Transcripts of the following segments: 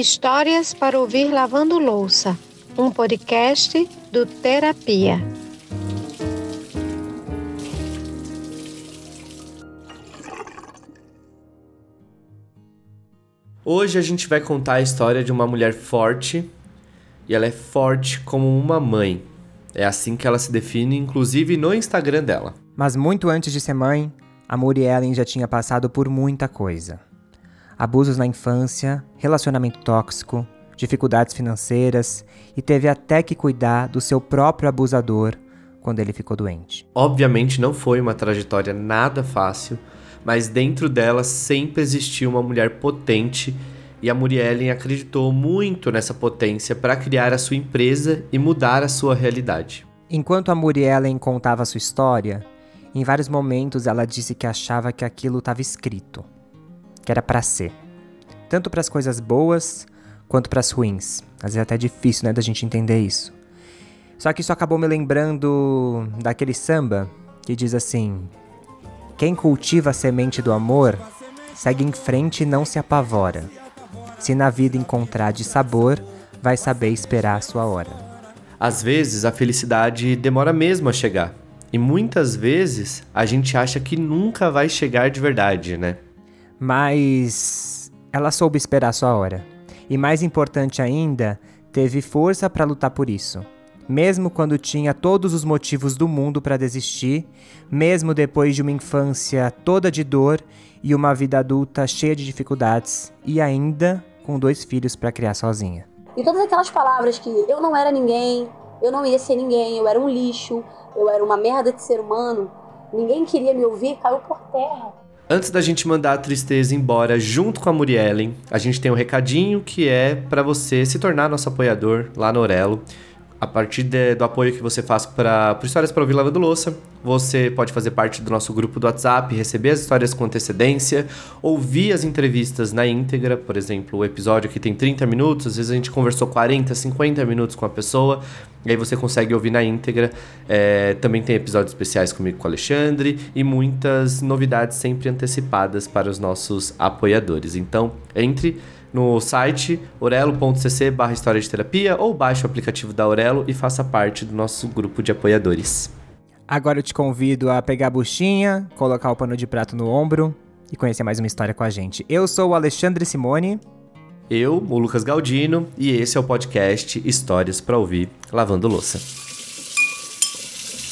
Histórias para ouvir lavando louça, um podcast do Terapia. Hoje a gente vai contar a história de uma mulher forte e ela é forte como uma mãe. É assim que ela se define, inclusive no Instagram dela. Mas muito antes de ser mãe, a Muriellen já tinha passado por muita coisa. Abusos na infância, relacionamento tóxico, dificuldades financeiras e teve até que cuidar do seu próprio abusador quando ele ficou doente. Obviamente não foi uma trajetória nada fácil, mas dentro dela sempre existiu uma mulher potente e a Muriellen acreditou muito nessa potência para criar a sua empresa e mudar a sua realidade. Enquanto a Muriellen contava sua história, em vários momentos ela disse que achava que aquilo estava escrito, que era para ser. Tanto para as coisas boas quanto para as ruins. Às vezes é até difícil, né, da gente entender isso. Só que isso acabou me lembrando daquele samba que diz assim: Quem cultiva a semente do amor, segue em frente e não se apavora. Se na vida encontrar de sabor, vai saber esperar a sua hora. Às vezes a felicidade demora mesmo a chegar. E muitas vezes a gente acha que nunca vai chegar de verdade, né? Mas ela soube esperar sua hora. E mais importante ainda, teve força para lutar por isso. Mesmo quando tinha todos os motivos do mundo para desistir, mesmo depois de uma infância toda de dor e uma vida adulta cheia de dificuldades, e ainda com dois filhos para criar sozinha. E todas aquelas palavras que eu não era ninguém, eu não ia ser ninguém, eu era um lixo, eu era uma merda de ser humano, ninguém queria me ouvir, caiu por terra. Antes da gente mandar a tristeza embora junto com a Muriellen, a gente tem um recadinho que é para você se tornar nosso apoiador lá no Orelo a partir de, do apoio que você faz para Histórias para Ouvir Lavando Louça, você pode fazer parte do nosso grupo do WhatsApp, receber as histórias com antecedência, ouvir as entrevistas na íntegra, por exemplo, o episódio que tem 30 minutos, às vezes a gente conversou 40, 50 minutos com a pessoa, e aí você consegue ouvir na íntegra. É, também tem episódios especiais comigo com o Alexandre e muitas novidades sempre antecipadas para os nossos apoiadores. Então, entre no site orelo.cc barra história de terapia ou baixe o aplicativo da Orelo e faça parte do nosso grupo de apoiadores. Agora eu te convido a pegar a buchinha, colocar o pano de prato no ombro e conhecer mais uma história com a gente. Eu sou o Alexandre Simone. Eu, o Lucas Galdino, e esse é o podcast Histórias para Ouvir Lavando Louça.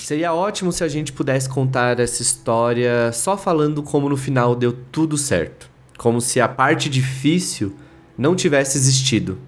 Seria ótimo se a gente pudesse contar essa história só falando como no final deu tudo certo. Como se a parte difícil não tivesse existido.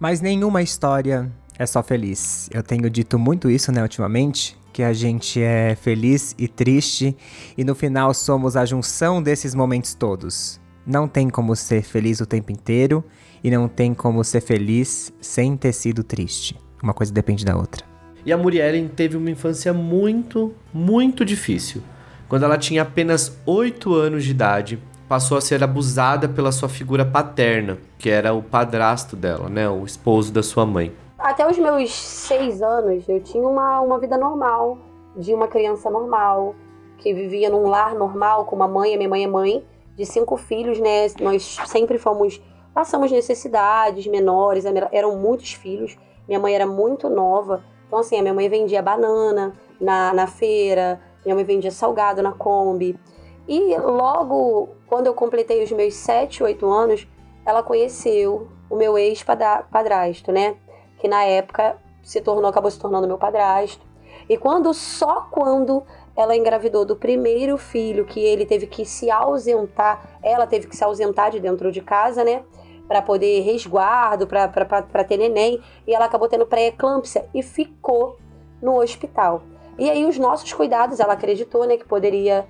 Mas nenhuma história é só feliz. Eu tenho dito muito isso, né, ultimamente, que a gente é feliz e triste e no final somos a junção desses momentos todos. Não tem como ser feliz o tempo inteiro e não tem como ser feliz sem ter sido triste. Uma coisa depende da outra. E a Muriellen teve uma infância muito, muito difícil. Quando ela tinha apenas 8 anos de idade, passou a ser abusada pela sua figura paterna, que era o padrasto dela, né? O esposo da sua mãe. Até os meus seis anos, eu tinha uma, uma vida normal, de uma criança normal, que vivia num lar normal, com uma mãe, a minha mãe é mãe, de cinco filhos, né? Nós sempre fomos, passamos necessidades menores, eram muitos filhos. Minha mãe era muito nova, então assim, a minha mãe vendia banana na, na feira, minha mãe vendia salgado na Kombi. E logo quando eu completei os meus 7, 8 anos, ela conheceu o meu ex-padrasto, né? Que na época se tornou, acabou se tornando meu padrasto. E quando, só quando ela engravidou do primeiro filho, que ele teve que se ausentar, ela teve que se ausentar de dentro de casa, né? Para poder resguardo, para ter neném. E ela acabou tendo pré-eclâmpsia e ficou no hospital. E aí, os nossos cuidados, ela acreditou, né, que poderia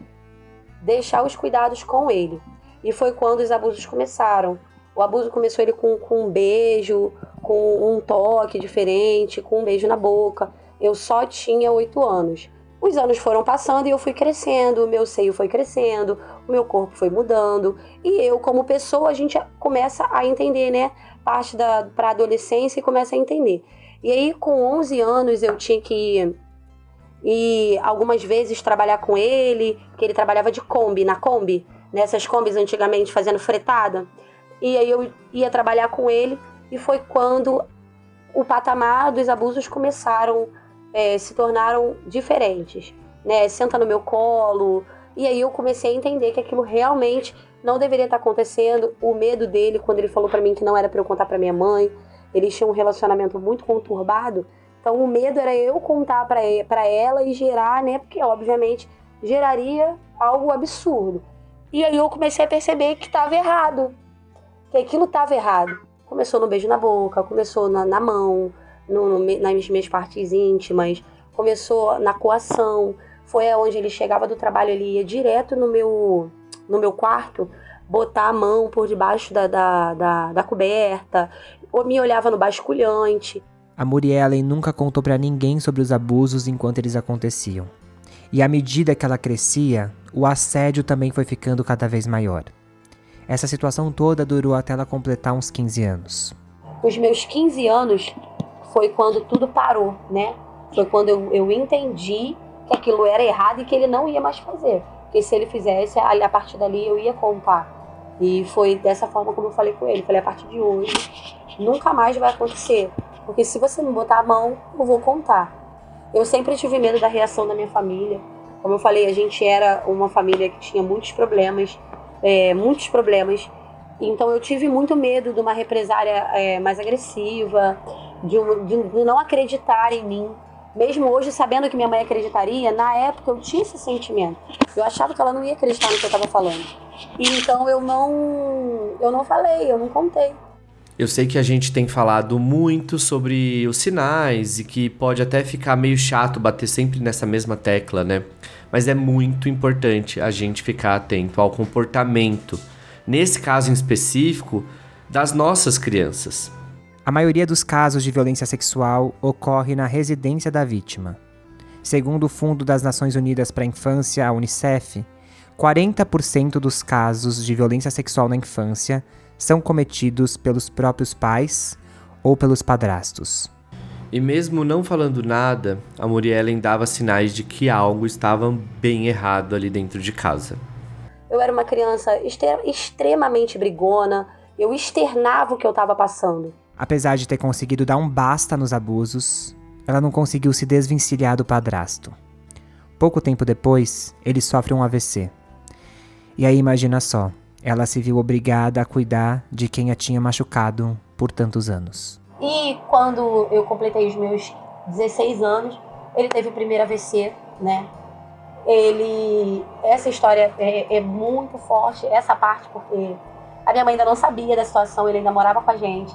deixar os cuidados com ele. E foi quando os abusos começaram. O abuso começou ele com, com um beijo, com um toque diferente, com um beijo na boca. Eu só tinha oito anos. Os anos foram passando e eu fui crescendo, o meu seio foi crescendo, o meu corpo foi mudando. E eu, como pessoa, a gente começa a entender, né? Parte da para adolescência e começa a entender. E aí, com 11 anos, eu tinha que e algumas vezes trabalhar com ele, que ele trabalhava de Kombi, na Kombi, nessas Kombis antigamente fazendo fretada. e aí eu ia trabalhar com ele e foi quando o patamar dos abusos começaram, é, se tornaram diferentes, né? Senta no meu colo, e aí eu comecei a entender que aquilo realmente não deveria estar acontecendo. O medo dele, quando ele falou para mim que não era para eu contar para minha mãe, eles tinham um relacionamento muito conturbado. Então o medo era eu contar para ela e gerar, né? Porque obviamente geraria algo absurdo. E aí eu comecei a perceber que estava errado, que aquilo estava errado. Começou no beijo na boca, começou na, na mão, no, no, nas minhas partes íntimas, começou na coação. Foi onde ele chegava do trabalho, ele ia direto no meu, no meu quarto, botar a mão por debaixo da, da, da, da coberta, ou me olhava no basculhante. A Muriellen nunca contou para ninguém sobre os abusos enquanto eles aconteciam. E à medida que ela crescia, o assédio também foi ficando cada vez maior. Essa situação toda durou até ela completar uns 15 anos. Os meus 15 anos foi quando tudo parou, né? Foi quando eu, eu entendi que aquilo era errado e que ele não ia mais fazer. Porque se ele fizesse, a partir dali eu ia contar. E foi dessa forma como eu falei com ele. Falei, a partir de hoje, nunca mais vai acontecer. Porque se você não botar a mão, eu vou contar. Eu sempre tive medo da reação da minha família. Como eu falei, a gente era uma família que tinha muitos problemas é, muitos problemas. Então eu tive muito medo de uma represária é, mais agressiva, de, um, de, de, não acreditar em mim. Mesmo hoje, sabendo que minha mãe acreditaria, na época eu tinha esse sentimento. Eu achava que ela não ia acreditar no que eu estava falando. E então eu não, eu não falei, eu não contei. Eu sei que a gente tem falado muito sobre os sinais e que pode até ficar meio chato bater sempre nessa mesma tecla, né? mas é muito importante a gente ficar atento ao comportamento, nesse caso em específico, das nossas crianças. A maioria dos casos de violência sexual ocorre na residência da vítima. Segundo o Fundo das Nações Unidas para a Infância, a UNICEF, 40% dos casos de violência sexual na infância são cometidos pelos próprios pais ou pelos padrastos. E mesmo não falando nada, a Muriellen dava sinais de que algo estava bem errado ali dentro de casa. Eu era uma criança extremamente brigona, eu externava o que eu estava passando. Apesar de ter conseguido dar um basta nos abusos, ela não conseguiu se desvencilhar do padrasto. Pouco tempo depois, ele sofre um AVC. E aí imagina só, ela se viu obrigada a cuidar de quem a tinha machucado por tantos anos. E quando eu completei os meus 16 anos, ele teve o primeiro AVC, né? Ele. Essa história é, é, muito forte, essa parte, porque a minha mãe ainda não sabia da situação, ele ainda morava com a gente.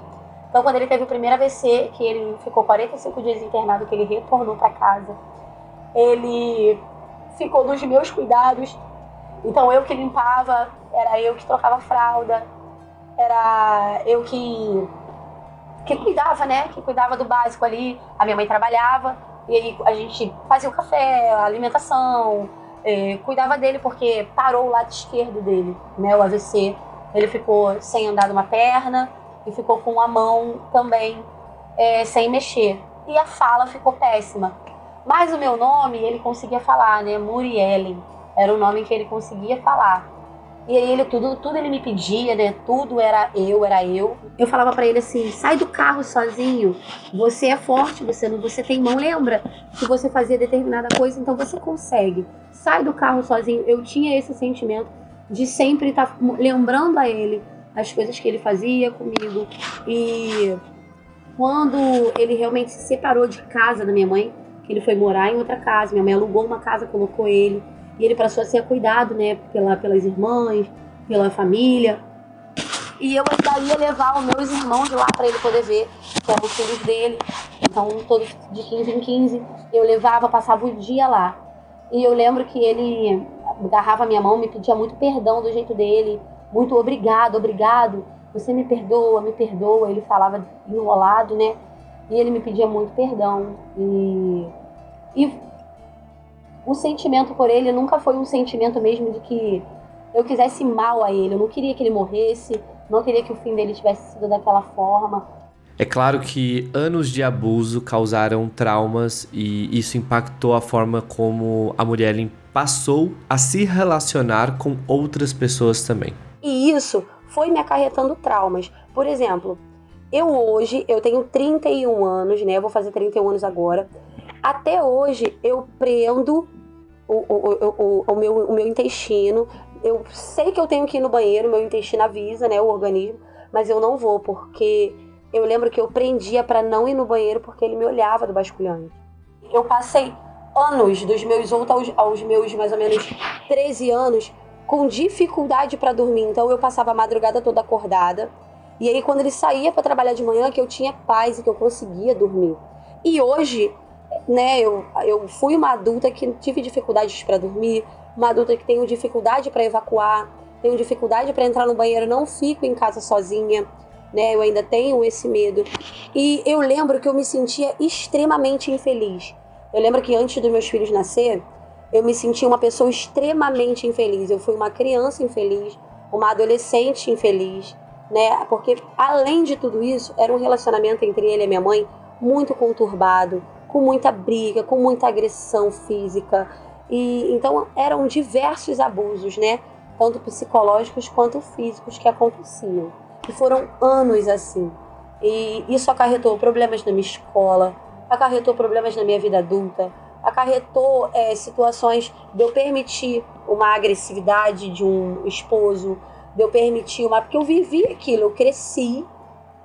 Então, quando ele teve o primeiro AVC, que ele ficou 45 dias internado, que ele retornou para casa, ele ficou nos meus cuidados. Então, eu que limpava, era eu que trocava fralda, era eu que que cuidava, né? Que cuidava do básico ali. A minha mãe trabalhava e aí a gente fazia o café, a alimentação, é, cuidava dele porque parou o lado esquerdo dele, né? O AVC. Ele ficou sem andar uma perna e ficou com a mão também é, sem mexer. E a fala ficou péssima. Mas o meu nome ele conseguia falar, né? Muriellen. Era o nome que ele conseguia falar. E aí ele tudo, tudo ele me pedia, né? Tudo era eu, era eu. Eu falava para ele assim: "Sai do carro sozinho. Você é forte, você não, você tem mão, lembra? Se você fazia determinada coisa, então você consegue. Sai do carro sozinho". Eu tinha esse sentimento de sempre estar tá lembrando a ele as coisas que ele fazia comigo. E quando ele realmente se separou de casa da minha mãe, que ele foi morar em outra casa, minha mãe alugou uma casa, colocou ele e ele passou a ser cuidado, né, pela, pelas irmãs, pela família. E eu ainda ia levar os meus irmãos lá para ele poder ver, que eram os filhos dele. Então, todos de 15 em 15, eu levava, passava o dia lá. E eu lembro que ele agarrava minha mão, me pedia muito perdão do jeito dele, muito obrigado, obrigado, você me perdoa, me perdoa. Ele falava enrolado, né? E ele me pedia muito perdão. E, e o sentimento por ele nunca foi um sentimento mesmo de que eu quisesse mal a ele. Eu não queria que ele morresse, não queria que o fim dele tivesse sido daquela forma. É claro que anos de abuso causaram traumas e isso impactou a forma como a Muriellen passou a se relacionar com outras pessoas também. E isso foi me acarretando traumas. Por exemplo, eu hoje, eu tenho 31 anos, né? Eu vou fazer 31 anos agora. Até hoje, eu prendo o, o, o, o, meu, o meu intestino. Eu sei que eu tenho que ir no banheiro, meu intestino avisa, né? O organismo, mas eu não vou, porque eu lembro que eu prendia para não ir no banheiro porque ele me olhava do basculhante. Eu passei anos, dos meus 8 aos, aos meus mais ou menos 13 anos, com dificuldade para dormir. Então eu passava a madrugada toda acordada. E aí quando ele saía para trabalhar de manhã, que eu tinha paz e que eu conseguia dormir. E hoje, né, eu, eu fui uma adulta que tive dificuldades para dormir, uma adulta que tenho dificuldade para evacuar, tenho dificuldade para entrar no banheiro, não fico em casa sozinha. Né, eu ainda tenho esse medo. E eu lembro que eu me sentia extremamente infeliz. Eu lembro que antes dos meus filhos nascer, eu me sentia uma pessoa extremamente infeliz. Eu fui uma criança infeliz, uma adolescente infeliz, né? Porque além de tudo isso, era um relacionamento entre ele e minha mãe muito conturbado, com muita briga, com muita agressão física. E então eram diversos abusos, né? Tanto psicológicos quanto físicos que aconteciam. E foram anos assim. E isso acarretou problemas na minha escola, acarretou problemas na minha vida adulta, acarretou é, situações de eu permitir uma agressividade de um esposo, de eu permitir uma. Porque eu vivi aquilo, eu cresci,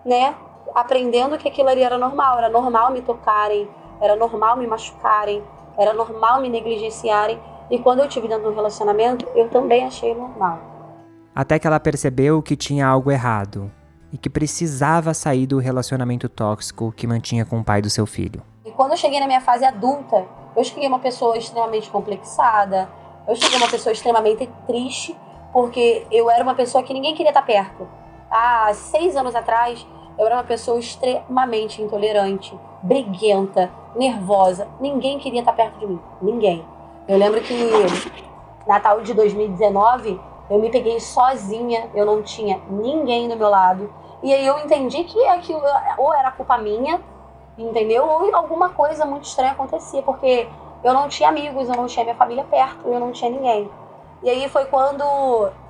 né? Aprendendo que aquilo ali era normal, era normal me tocarem, era normal me machucarem, era normal me negligenciarem. E quando eu tive dentro de um relacionamento, eu também achei normal. Até que ela percebeu que tinha algo errado e que precisava sair do relacionamento tóxico que mantinha com o pai do seu filho. E quando eu cheguei na minha fase adulta, eu cheguei uma pessoa extremamente complexada, eu cheguei uma pessoa extremamente triste, porque eu era uma pessoa que ninguém queria estar perto. Há seis anos atrás, eu era uma pessoa extremamente intolerante, briguenta, nervosa. Ninguém queria estar perto de mim. Ninguém. Eu lembro que Natal de 2019, eu me peguei sozinha, eu não tinha ninguém do meu lado. E aí eu entendi que aquilo ou era culpa minha, entendeu? Ou alguma coisa muito estranha acontecia, porque eu não tinha amigos, eu não tinha minha família perto, eu não tinha ninguém. E aí foi quando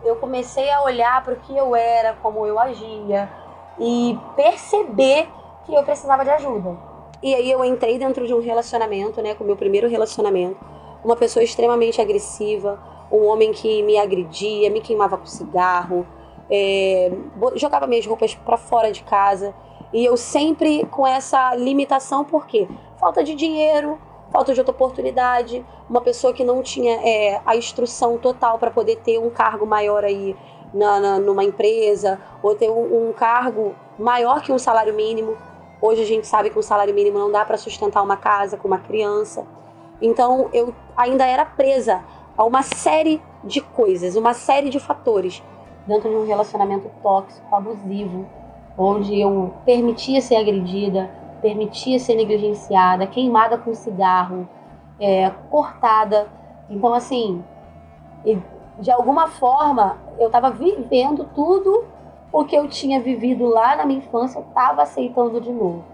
eu comecei a olhar para o que eu era, como eu agia e perceber que eu precisava de ajuda. E aí eu entrei dentro de um relacionamento, né, com o meu primeiro relacionamento, uma pessoa extremamente agressiva, um homem que me agredia, me queimava com cigarro, é, jogava minhas roupas para fora de casa. E eu sempre com essa limitação, por quê? Falta de dinheiro, falta de outra oportunidade, uma pessoa que não tinha é, a instrução total para poder ter um cargo maior aí na, na, numa empresa, ou ter um, um cargo maior que um salário mínimo. Hoje a gente sabe que um salário mínimo não dá para sustentar uma casa com uma criança. Então eu ainda era presa a uma série de coisas, uma série de fatores dentro de um relacionamento tóxico, abusivo, onde eu permitia ser agredida, permitia ser negligenciada, queimada com cigarro, é, cortada. Então, assim, de alguma forma, eu estava vivendo tudo o que eu tinha vivido lá na minha infância, eu estava aceitando de novo.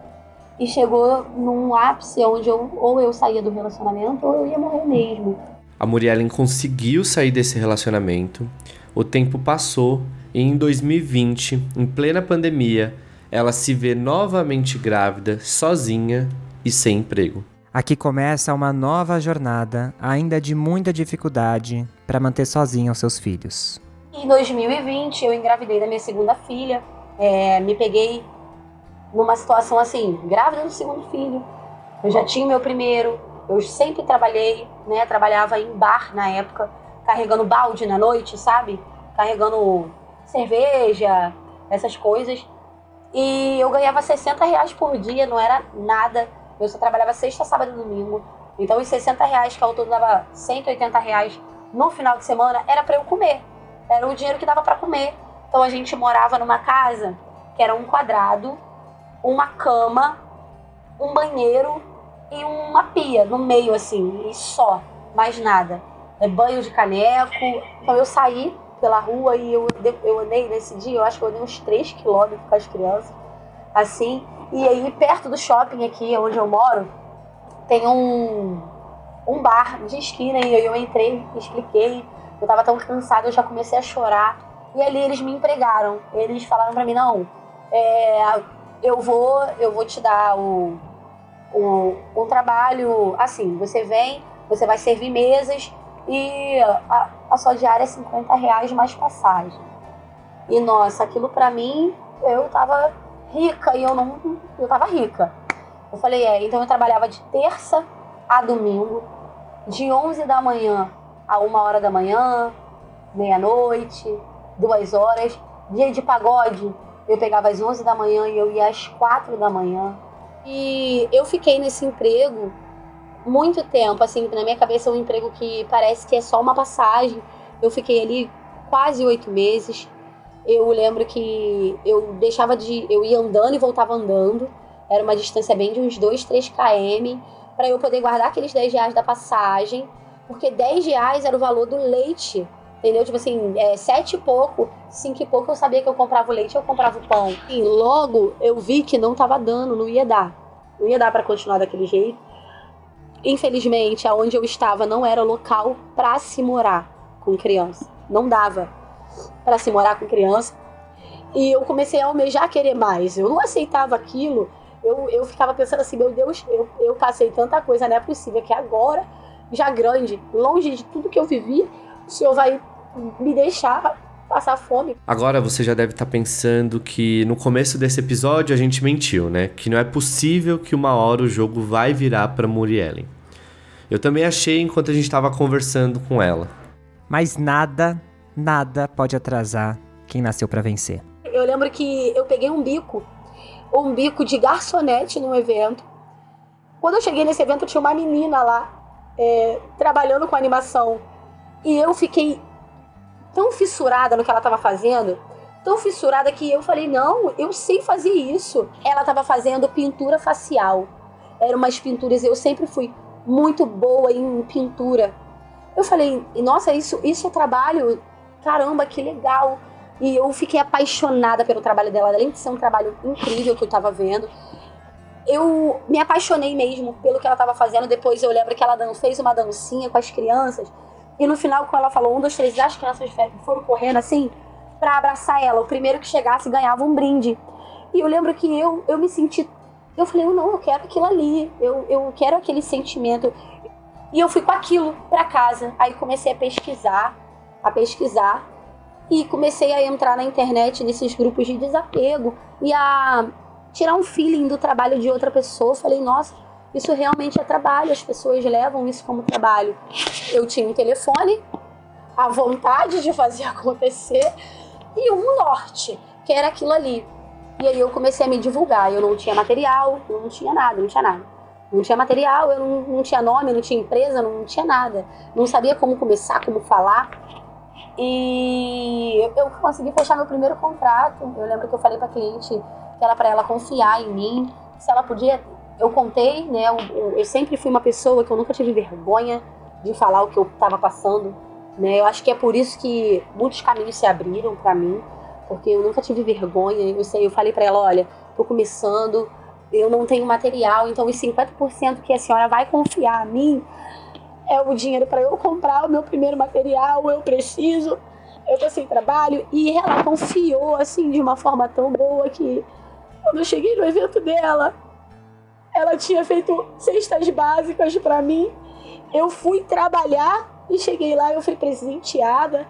E chegou num ápice onde eu, ou eu saía do relacionamento ou eu ia morrer mesmo. A Muriellen conseguiu sair desse relacionamento. O tempo passou e em 2020, em plena pandemia, ela se vê novamente grávida, sozinha e sem emprego. Aqui começa uma nova jornada, ainda de muita dificuldade, para manter sozinha os seus filhos. Em 2020, eu engravidei da minha segunda filha. É, me peguei numa situação assim, grávida do segundo filho. Eu já tinha meu primeiro, eu sempre trabalhei, né? Trabalhava em bar na época, carregando balde na noite, sabe? Carregando cerveja, essas coisas. E eu ganhava 60 reais por dia, não era nada. Eu só trabalhava sexta, sábado e domingo. Então, os 60 reais, que ao todo dava 180 reais no final de semana, era para eu comer. Era o dinheiro que dava para comer. Então, a gente morava numa casa que era um quadrado, uma cama, um banheiro e uma pia no meio, assim, e só, mais nada. É banho de caneco. Então eu saí pela rua e eu, eu andei nesse dia, eu acho que eu andei uns 3 quilômetros com as crianças, assim. E aí, perto do shopping aqui, onde eu moro, tem um, um bar de esquina e eu entrei, expliquei. Eu tava tão cansada, eu já comecei a chorar. E ali eles me empregaram. Eles falaram para mim, não, é, eu vou, eu vou te dar o, o, um trabalho assim, você vem, você vai servir mesas e a, a sua diária é 50 reais mais passagem. E nossa, aquilo para mim, eu tava rica e eu não. Eu tava rica. Eu falei, é, então eu trabalhava de terça a domingo, de 11 da manhã a uma hora da manhã, meia-noite, duas horas. Dia de pagode, eu pegava às 11 da manhã e eu ia às 4 da manhã. E eu fiquei nesse emprego muito tempo, assim, na minha cabeça é um emprego que parece que é só uma passagem. Eu fiquei ali quase oito meses. Eu lembro que eu deixava de. Eu ia andando e voltava andando. Era uma distância bem de uns 2, 3 km. para eu poder guardar aqueles 10 reais da passagem. Porque 10 reais era o valor do leite. Entendeu? Tipo assim, é, sete e pouco, cinco e pouco eu sabia que eu comprava o leite, eu comprava o pão. E logo eu vi que não tava dando, não ia dar. Não ia dar para continuar daquele jeito. Infelizmente, aonde eu estava não era local para se morar com criança. Não dava para se morar com criança. E eu comecei a almejar querer mais. Eu não aceitava aquilo. Eu, eu ficava pensando assim, meu Deus, eu, eu passei tanta coisa, não é possível que agora, já grande, longe de tudo que eu vivi, o Senhor vai me deixar passar fome. Agora você já deve estar tá pensando que no começo desse episódio a gente mentiu, né? Que não é possível que uma hora o jogo vai virar para Muriellen. Eu também achei enquanto a gente estava conversando com ela. Mas nada, nada pode atrasar quem nasceu para vencer. Eu lembro que eu peguei um bico, um bico de garçonete num evento. Quando eu cheguei nesse evento tinha uma menina lá é, trabalhando com animação e eu fiquei tão fissurada no que ela estava fazendo, tão fissurada que eu falei: não, eu sei fazer isso. Ela estava fazendo pintura facial. Eram umas pinturas, eu sempre fui muito boa em pintura. Eu falei: nossa, isso, isso é trabalho, caramba, que legal. E eu fiquei apaixonada pelo trabalho dela, além de ser um trabalho incrível que eu estava vendo. Eu me apaixonei mesmo pelo que ela estava fazendo. Depois eu lembro que ela fez uma dancinha com as crianças. E no final, quando ela falou um, dois, três, as crianças foram correndo assim para abraçar ela. O primeiro que chegasse ganhava um brinde. E eu lembro que eu, eu me senti. Eu falei, eu não, eu quero aquilo ali. Eu, eu quero aquele sentimento. E eu fui com aquilo para casa. Aí comecei a pesquisar, a pesquisar. E comecei a entrar na internet nesses grupos de desapego e a tirar um feeling do trabalho de outra pessoa. Falei, nossa, isso realmente é trabalho, as pessoas levam isso como trabalho. Eu tinha um telefone, a vontade de fazer acontecer e um norte, que era aquilo ali. E aí eu comecei a me divulgar. Eu não tinha material, eu não tinha nada, não tinha nada. Não tinha material, eu não, não tinha nome, não tinha empresa, não tinha nada. Não sabia como começar, como falar. E eu consegui fechar meu primeiro contrato. Eu lembro que eu falei para cliente que era para ela confiar em mim, se ela podia eu contei, né? Eu, eu, sempre fui uma pessoa que eu nunca tive vergonha de falar o que eu estava passando, né? Eu acho que é por isso que muitos caminhos se abriram para mim, porque eu nunca tive vergonha. Eu sei, eu falei para ela, olha, tô começando, eu não tenho material, então os 50% que a senhora vai confiar a mim é o dinheiro para eu comprar o meu primeiro material, eu preciso, eu tô sem trabalho e ela confiou assim de uma forma tão boa que quando eu cheguei no evento dela, ela tinha feito cestas básicas para mim. Eu fui trabalhar e cheguei lá, eu fui presenteada.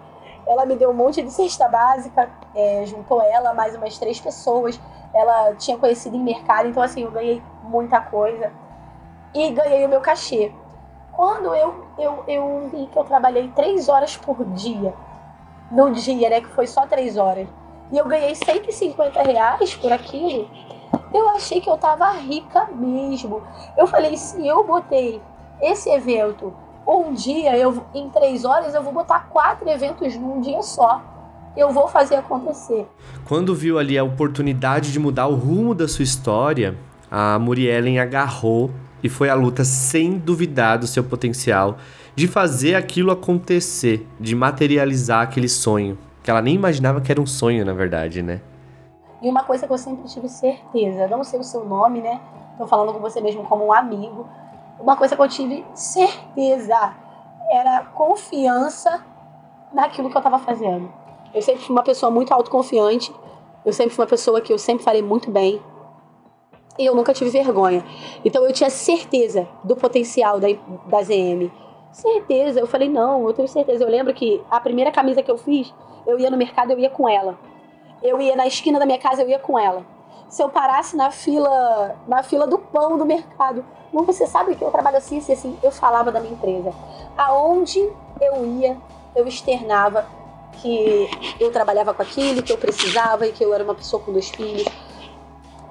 Ela me deu um monte de cesta básica, é, juntou ela, mais umas três pessoas. Ela tinha conhecido em mercado, então assim, eu ganhei muita coisa. E ganhei o meu cachê. Quando eu, eu, eu vi que eu trabalhei três horas por dia, no dia, né, que foi só três horas, e eu ganhei 150 reais por aquilo, eu achei que eu tava rica mesmo. Eu falei, se eu botei esse evento um dia, eu, em três horas, eu vou botar quatro eventos num dia só. Eu vou fazer acontecer. Quando viu ali a oportunidade de mudar o rumo da sua história, a Muriellen agarrou e foi à luta sem duvidar do seu potencial de fazer aquilo acontecer, de materializar aquele sonho, que ela nem imaginava que era um sonho, na verdade, né? E uma coisa que eu sempre tive certeza, não sei o seu nome, né? Tô falando com você mesmo como um amigo. Uma coisa que eu tive certeza era confiança naquilo que eu estava fazendo. Eu sempre fui uma pessoa muito autoconfiante. Eu sempre fui uma pessoa que eu sempre falei muito bem. E eu nunca tive vergonha. Então eu tinha certeza do potencial da, da ZM. Certeza. Eu falei, não, eu tenho certeza. Eu lembro que a primeira camisa que eu fiz, eu ia no mercado, eu ia com ela. Eu ia na esquina da minha casa, eu ia com ela. Se eu parasse na fila, na fila do pão do mercado, não, você sabe que eu trabalho assim, assim, assim. Eu falava da minha empresa. Aonde eu ia, eu externava que eu trabalhava com aquilo, que eu precisava e que eu era uma pessoa com dois filhos.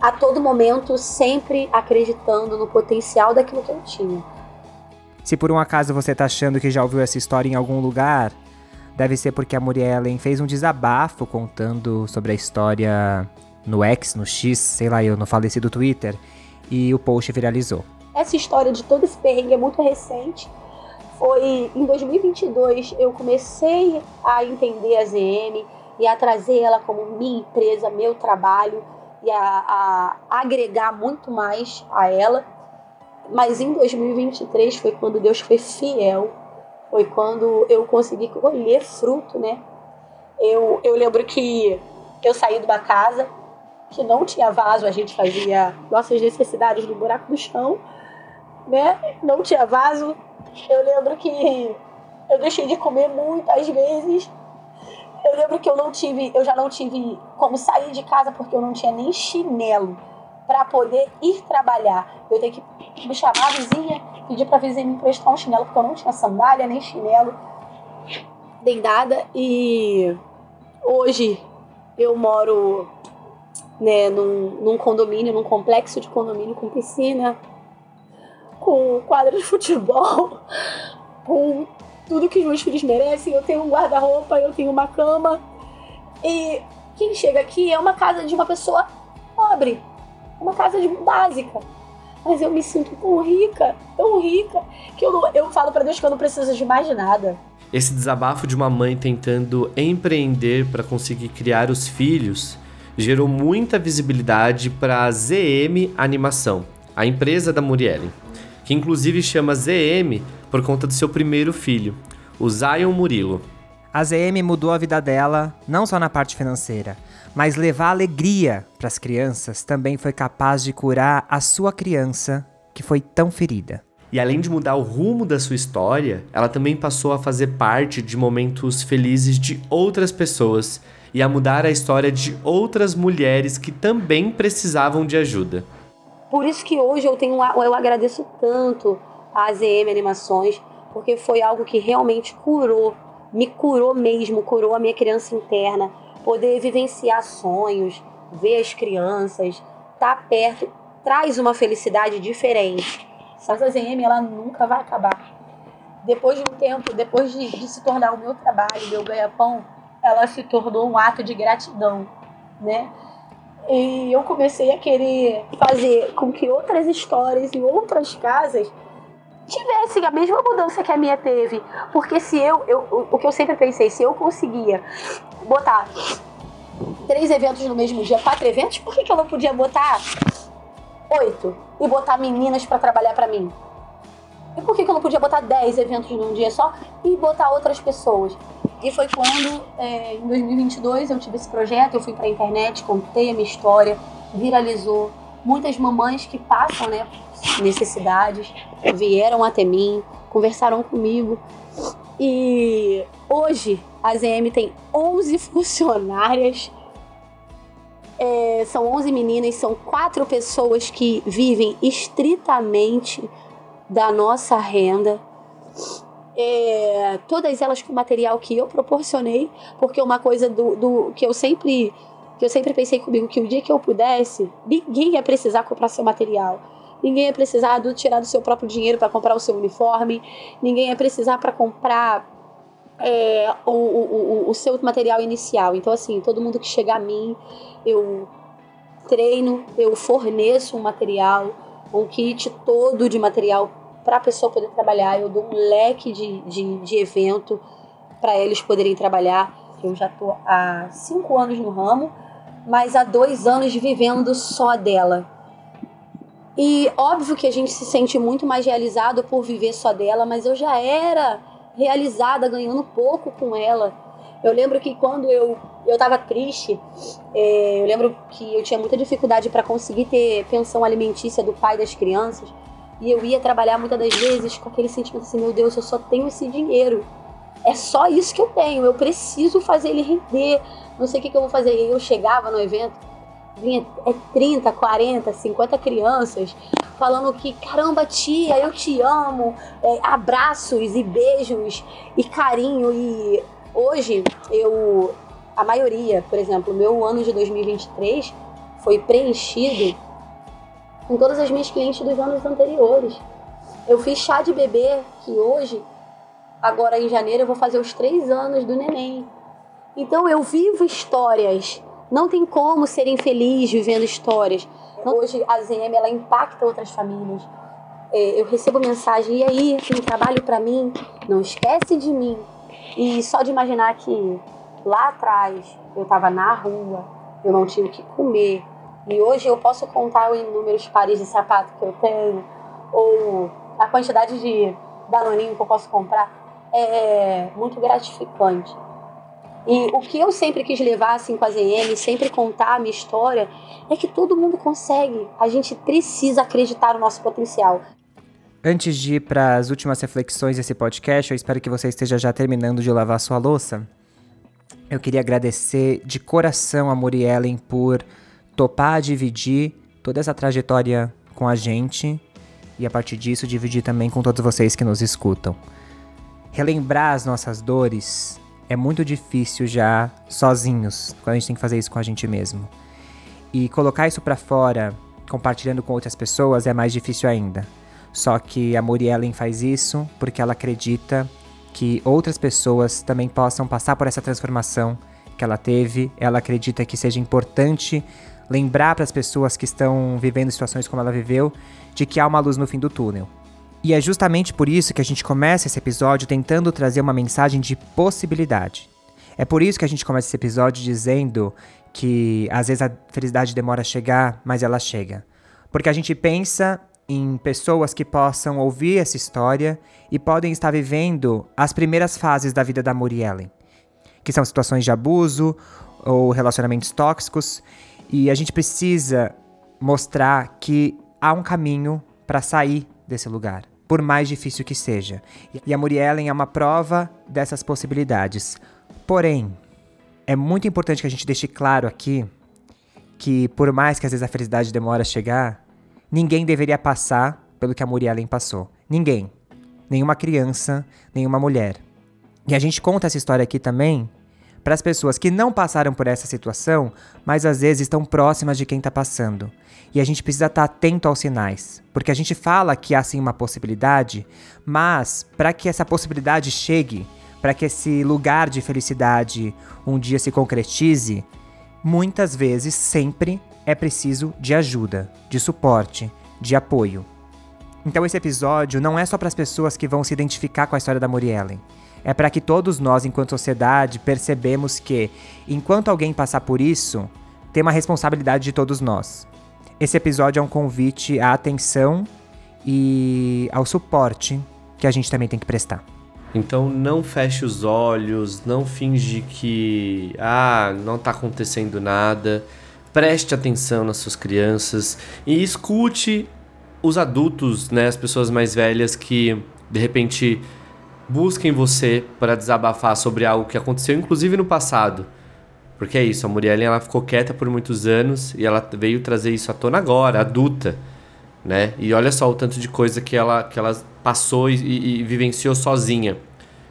A todo momento, sempre acreditando no potencial daquilo que eu tinha. Se por um acaso você está achando que já ouviu essa história em algum lugar, deve ser porque a Muriellen fez um desabafo contando sobre a história no X, no X, sei lá, eu no falecido Twitter, e o post viralizou. Essa história de todo esse perrengue é muito recente foi em 2022 eu comecei a entender a ZM e a trazer ela como minha empresa, meu trabalho e a, a agregar muito mais a ela. Mas em 2023 foi quando Deus foi fiel, foi quando eu consegui colher fruto, né? Eu, eu lembro que eu saí de uma casa que não tinha vaso, a gente fazia nossas necessidades no buraco do chão, né? Não tinha vaso, eu lembro que eu deixei de comer muitas vezes. Eu lembro que eu não tive, eu já não tive como sair de casa porque eu não tinha nem chinelo para poder ir trabalhar. Eu tenho que me chamar a vizinha, pedir para a vizinha me emprestar um chinelo porque eu não tinha sandália nem chinelo nem nada. E hoje eu moro né, num, num condomínio, num complexo de condomínio com piscina, com quadra de futebol, com tudo que os meus filhos merecem. Eu tenho um guarda-roupa, eu tenho uma cama. E quem chega aqui é uma casa de uma pessoa pobre, uma casa de básica. Mas eu me sinto tão rica, tão rica, que eu, não, eu falo para Deus que eu não preciso de mais nada. Esse desabafo de uma mãe tentando empreender para conseguir criar os filhos gerou muita visibilidade para a ZM Animação, a empresa da Muriellen que inclusive chama ZM por conta do seu primeiro filho, o Zion Murilo. A ZM mudou a vida dela, não só na parte financeira, mas levar alegria para as crianças também foi capaz de curar a sua criança que foi tão ferida. E além de mudar o rumo da sua história, ela também passou a fazer parte de momentos felizes de outras pessoas e a mudar a história de outras mulheres que também precisavam de ajuda. Por isso que hoje eu tenho eu agradeço tanto a AZM Animações, porque foi algo que realmente curou, me curou mesmo, curou a minha criança interna, poder vivenciar sonhos, ver as crianças, estar tá perto, traz uma felicidade diferente. Essa AZM ela nunca vai acabar. Depois de um tempo, depois de, de se tornar o meu trabalho, meu ganha-pão, ela se tornou um ato de gratidão, né? E eu comecei a querer fazer com que outras histórias em outras casas tivessem a mesma mudança que a minha teve. Porque se eu, eu o que eu sempre pensei, se eu conseguia botar três eventos no mesmo dia, quatro eventos, por que, que eu não podia botar oito e botar meninas para trabalhar para mim? E por que, que eu não podia botar dez eventos num dia só e botar outras pessoas? E foi quando, é, em 2022, eu tive esse projeto, eu fui para a internet, contei a minha história, viralizou. Muitas mamães que passam né, necessidades vieram até mim, conversaram comigo. E hoje a ZM tem 11 funcionárias, é, são 11 meninas, são quatro pessoas que vivem estritamente da nossa renda é, todas elas com material que eu proporcionei, porque uma coisa do, do que eu sempre que eu sempre pensei comigo que o dia que eu pudesse, ninguém ia precisar comprar seu material. Ninguém ia precisar do, tirar do seu próprio dinheiro para comprar o seu uniforme. Ninguém ia precisar para comprar é, o, o, o seu material inicial. Então, assim, todo mundo que chega a mim, eu treino, eu forneço um material, um kit todo de material para a pessoa poder trabalhar. Eu dou um leque de, de, de evento para eles poderem trabalhar. Eu já estou há cinco anos no ramo, mas há dois anos vivendo só dela. E óbvio que a gente se sente muito mais realizado por viver só dela, mas eu já era realizada ganhando pouco com ela. Eu lembro que quando eu eu estava triste, é, eu lembro que eu tinha muita dificuldade para conseguir ter pensão alimentícia do pai das crianças. E eu ia trabalhar muitas das vezes com aquele sentimento assim: meu Deus, eu só tenho esse dinheiro. É só isso que eu tenho. Eu preciso fazer ele render. Não sei o que, que eu vou fazer. E eu chegava no evento, vinha é 30, 40, 50 crianças falando que caramba tia eu te amo é, abraços e beijos e carinho. E hoje eu a maioria por exemplo meu ano de 2023 foi preenchido com todas as minhas clientes dos anos anteriores. Eu fiz chá de bebê que hoje agora em janeiro eu vou fazer os três anos do neném. Então eu vivo histórias não tem como ser infeliz vivendo histórias. Hoje a ZM ela impacta outras famílias. É, eu recebo mensagem, e aí, tem trabalho para mim? Não esquece de mim. E só de imaginar que lá atrás eu estava na rua, eu não tinha o que comer, e hoje eu posso contar em números pares de sapato que eu tenho, ou a quantidade de danoninho que eu posso comprar, é muito gratificante. E o que eu sempre quis levar assim com a ZM, sempre contar a minha história, é que todo mundo consegue. A gente precisa acreditar no nosso potencial. Antes de ir para as últimas reflexões desse podcast, eu espero que você esteja já terminando de lavar sua louça. Eu queria agradecer de coração a Muriellen por topar dividir toda essa trajetória com a gente e a partir disso dividir também com todos vocês que nos escutam. Relembrar as nossas dores é muito difícil já sozinhos, quando a gente tem que fazer isso com a gente mesmo. E colocar isso para fora, compartilhando com outras pessoas, é mais difícil ainda. Só que a Muriellen faz isso porque ela acredita que outras pessoas também possam passar por essa transformação que ela teve. Ela acredita que seja importante lembrar para as pessoas que estão vivendo situações como ela viveu de que há uma luz no fim do túnel. E é justamente por isso que a gente começa esse episódio tentando trazer uma mensagem de possibilidade. É por isso que a gente começa esse episódio dizendo que às vezes a felicidade demora a chegar, mas ela chega. Porque a gente pensa em pessoas que possam ouvir essa história e podem estar vivendo as primeiras fases da vida da Muriellen, que são situações de abuso ou relacionamentos tóxicos, e a gente precisa mostrar que há um caminho para sair desse lugar por mais difícil que seja. E a Muriellen é uma prova dessas possibilidades. Porém, é muito importante que a gente deixe claro aqui que, por mais que às vezes a felicidade demore a chegar, ninguém deveria passar pelo que a Muriellen passou. Ninguém. Nenhuma criança, nenhuma mulher. E a gente conta essa história aqui também para as pessoas que não passaram por essa situação, mas às vezes estão próximas de quem está passando. E a gente precisa estar atento aos sinais, porque a gente fala que há sim uma possibilidade, mas para que essa possibilidade chegue, para que esse lugar de felicidade um dia se concretize, muitas vezes, sempre é preciso de ajuda, de suporte, de apoio. Então esse episódio não é só para as pessoas que vão se identificar com a história da Muriellen é para que todos nós, enquanto sociedade, percebemos que, enquanto alguém passar por isso, tem uma responsabilidade de todos nós. Esse episódio é um convite à atenção e ao suporte que a gente também tem que prestar. Então não feche os olhos, não finge que ah, não está acontecendo nada. Preste atenção nas suas crianças e escute os adultos, né, as pessoas mais velhas que de repente busquem você para desabafar sobre algo que aconteceu, inclusive no passado. Porque é isso, a Muriel ela ficou quieta por muitos anos e ela veio trazer isso à tona agora, adulta, né? E olha só o tanto de coisa que ela, que ela passou e, e, e vivenciou sozinha.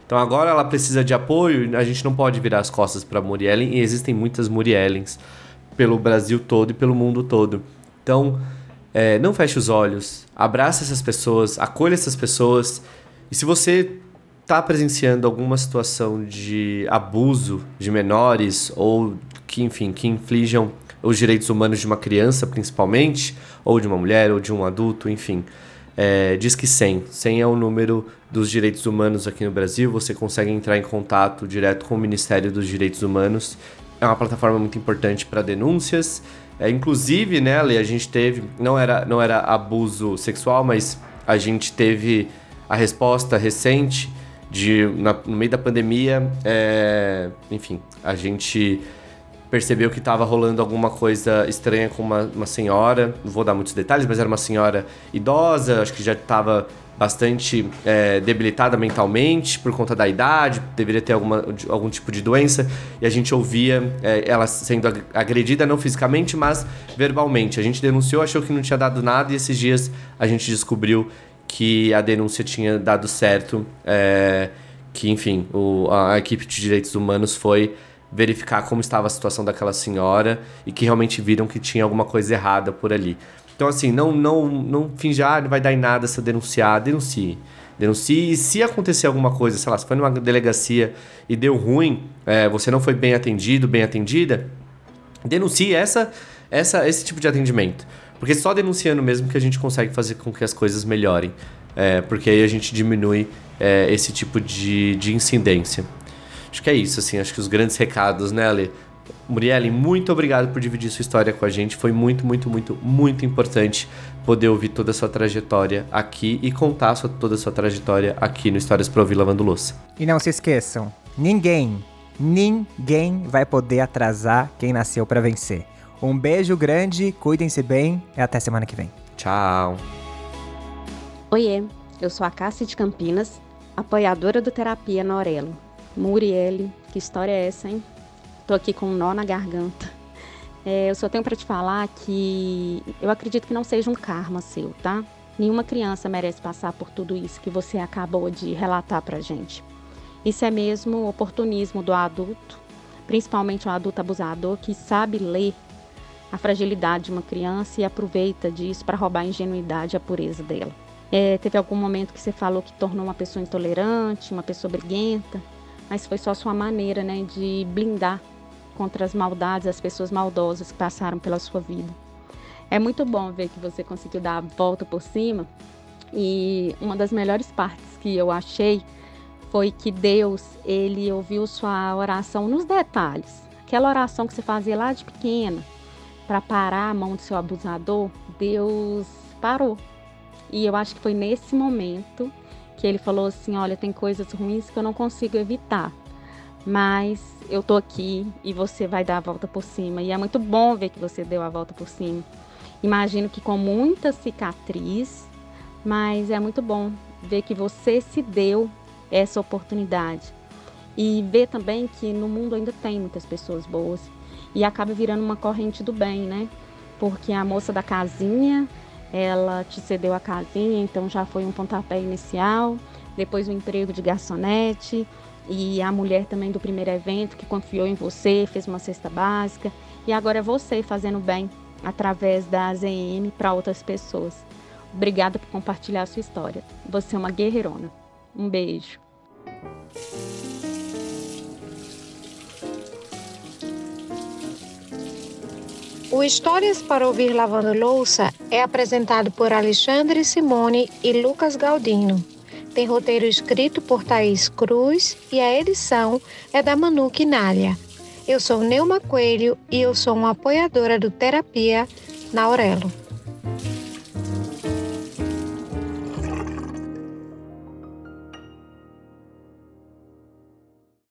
Então agora ela precisa de apoio, a gente não pode virar as costas para Muriellen e existem muitas Muriellens pelo Brasil todo e pelo mundo todo. Então, é, não feche os olhos, abraça essas pessoas, acolha essas pessoas. E se você está presenciando alguma situação de abuso de menores ou que, enfim, que inflijam os direitos humanos de uma criança, principalmente, ou de uma mulher, ou de um adulto, enfim, é, diz que 100. 100 é o número dos direitos humanos aqui no Brasil. Você consegue entrar em contato direto com o Ministério dos Direitos Humanos. É uma plataforma muito importante para denúncias. É, inclusive, né, a gente teve, não era, não era abuso sexual, mas a gente teve a resposta recente de na, no meio da pandemia, é, enfim, a gente percebeu que estava rolando alguma coisa estranha com uma, uma senhora, não vou dar muitos detalhes, mas era uma senhora idosa, acho que já estava bastante é, debilitada mentalmente por conta da idade, deveria ter alguma, algum tipo de doença, e a gente ouvia é, ela sendo agredida, não fisicamente, mas verbalmente. A gente denunciou, achou que não tinha dado nada, e esses dias a gente descobriu que a denúncia tinha dado certo, é, que enfim, o, a equipe de direitos humanos foi verificar como estava a situação daquela senhora e que realmente viram que tinha alguma coisa errada por ali. Então, assim, não, não, não finja, ah, não vai dar em nada se denunciar. Denuncie. Denuncie. E se acontecer alguma coisa, sei lá, se foi numa delegacia e deu ruim, é, você não foi bem atendido, bem atendida, denuncie essa, essa, esse tipo de atendimento. Porque só denunciando mesmo que a gente consegue fazer com que as coisas melhorem. É, porque aí a gente diminui é, esse tipo de, de incidência. Acho que é isso, assim. Acho que os grandes recados, né, Ale? Murielle, muito obrigado por dividir sua história com a gente. Foi muito, muito, muito, muito importante poder ouvir toda a sua trajetória aqui e contar sua, toda a sua trajetória aqui no Histórias para ouvir Lavando Louça. E não se esqueçam, ninguém, ninguém vai poder atrasar quem nasceu para vencer. Um beijo grande, cuidem-se bem e até semana que vem. Tchau. Oiê, eu sou a Cássia de Campinas, apoiadora do Terapia na Aurelo. Murielle, que história é essa, hein? Tô aqui com um nó na garganta. É, eu só tenho para te falar que eu acredito que não seja um karma seu, tá? Nenhuma criança merece passar por tudo isso que você acabou de relatar pra gente. Isso é mesmo oportunismo do adulto, principalmente o adulto abusador que sabe ler a fragilidade de uma criança e aproveita disso para roubar a ingenuidade e a pureza dela. É, teve algum momento que você falou que tornou uma pessoa intolerante, uma pessoa briguenta, mas foi só sua maneira né, de blindar contra as maldades, as pessoas maldosas que passaram pela sua vida. É muito bom ver que você conseguiu dar a volta por cima. E uma das melhores partes que eu achei foi que Deus, ele ouviu sua oração nos detalhes. Aquela oração que você fazia lá de pequena para parar a mão do seu abusador, Deus parou. E eu acho que foi nesse momento que ele falou assim: "Olha, tem coisas ruins que eu não consigo evitar, mas eu tô aqui e você vai dar a volta por cima. E é muito bom ver que você deu a volta por cima. Imagino que com muita cicatriz, mas é muito bom ver que você se deu essa oportunidade. E ver também que no mundo ainda tem muitas pessoas boas e acaba virando uma corrente do bem, né? Porque a moça da casinha, ela te cedeu a casinha, então já foi um pontapé inicial, depois o emprego de garçonete, e a mulher também do primeiro evento que confiou em você, fez uma cesta básica e agora é você fazendo bem através da AZM para outras pessoas. Obrigada por compartilhar a sua história. Você é uma guerreirona. Um beijo. O Histórias para Ouvir Lavando Louça é apresentado por Alexandre Simone e Lucas Galdino. Tem roteiro escrito por Thaís Cruz e a edição é da Manu Quinalha. Eu sou Neuma Coelho e eu sou uma apoiadora do Terapia na Aurelo.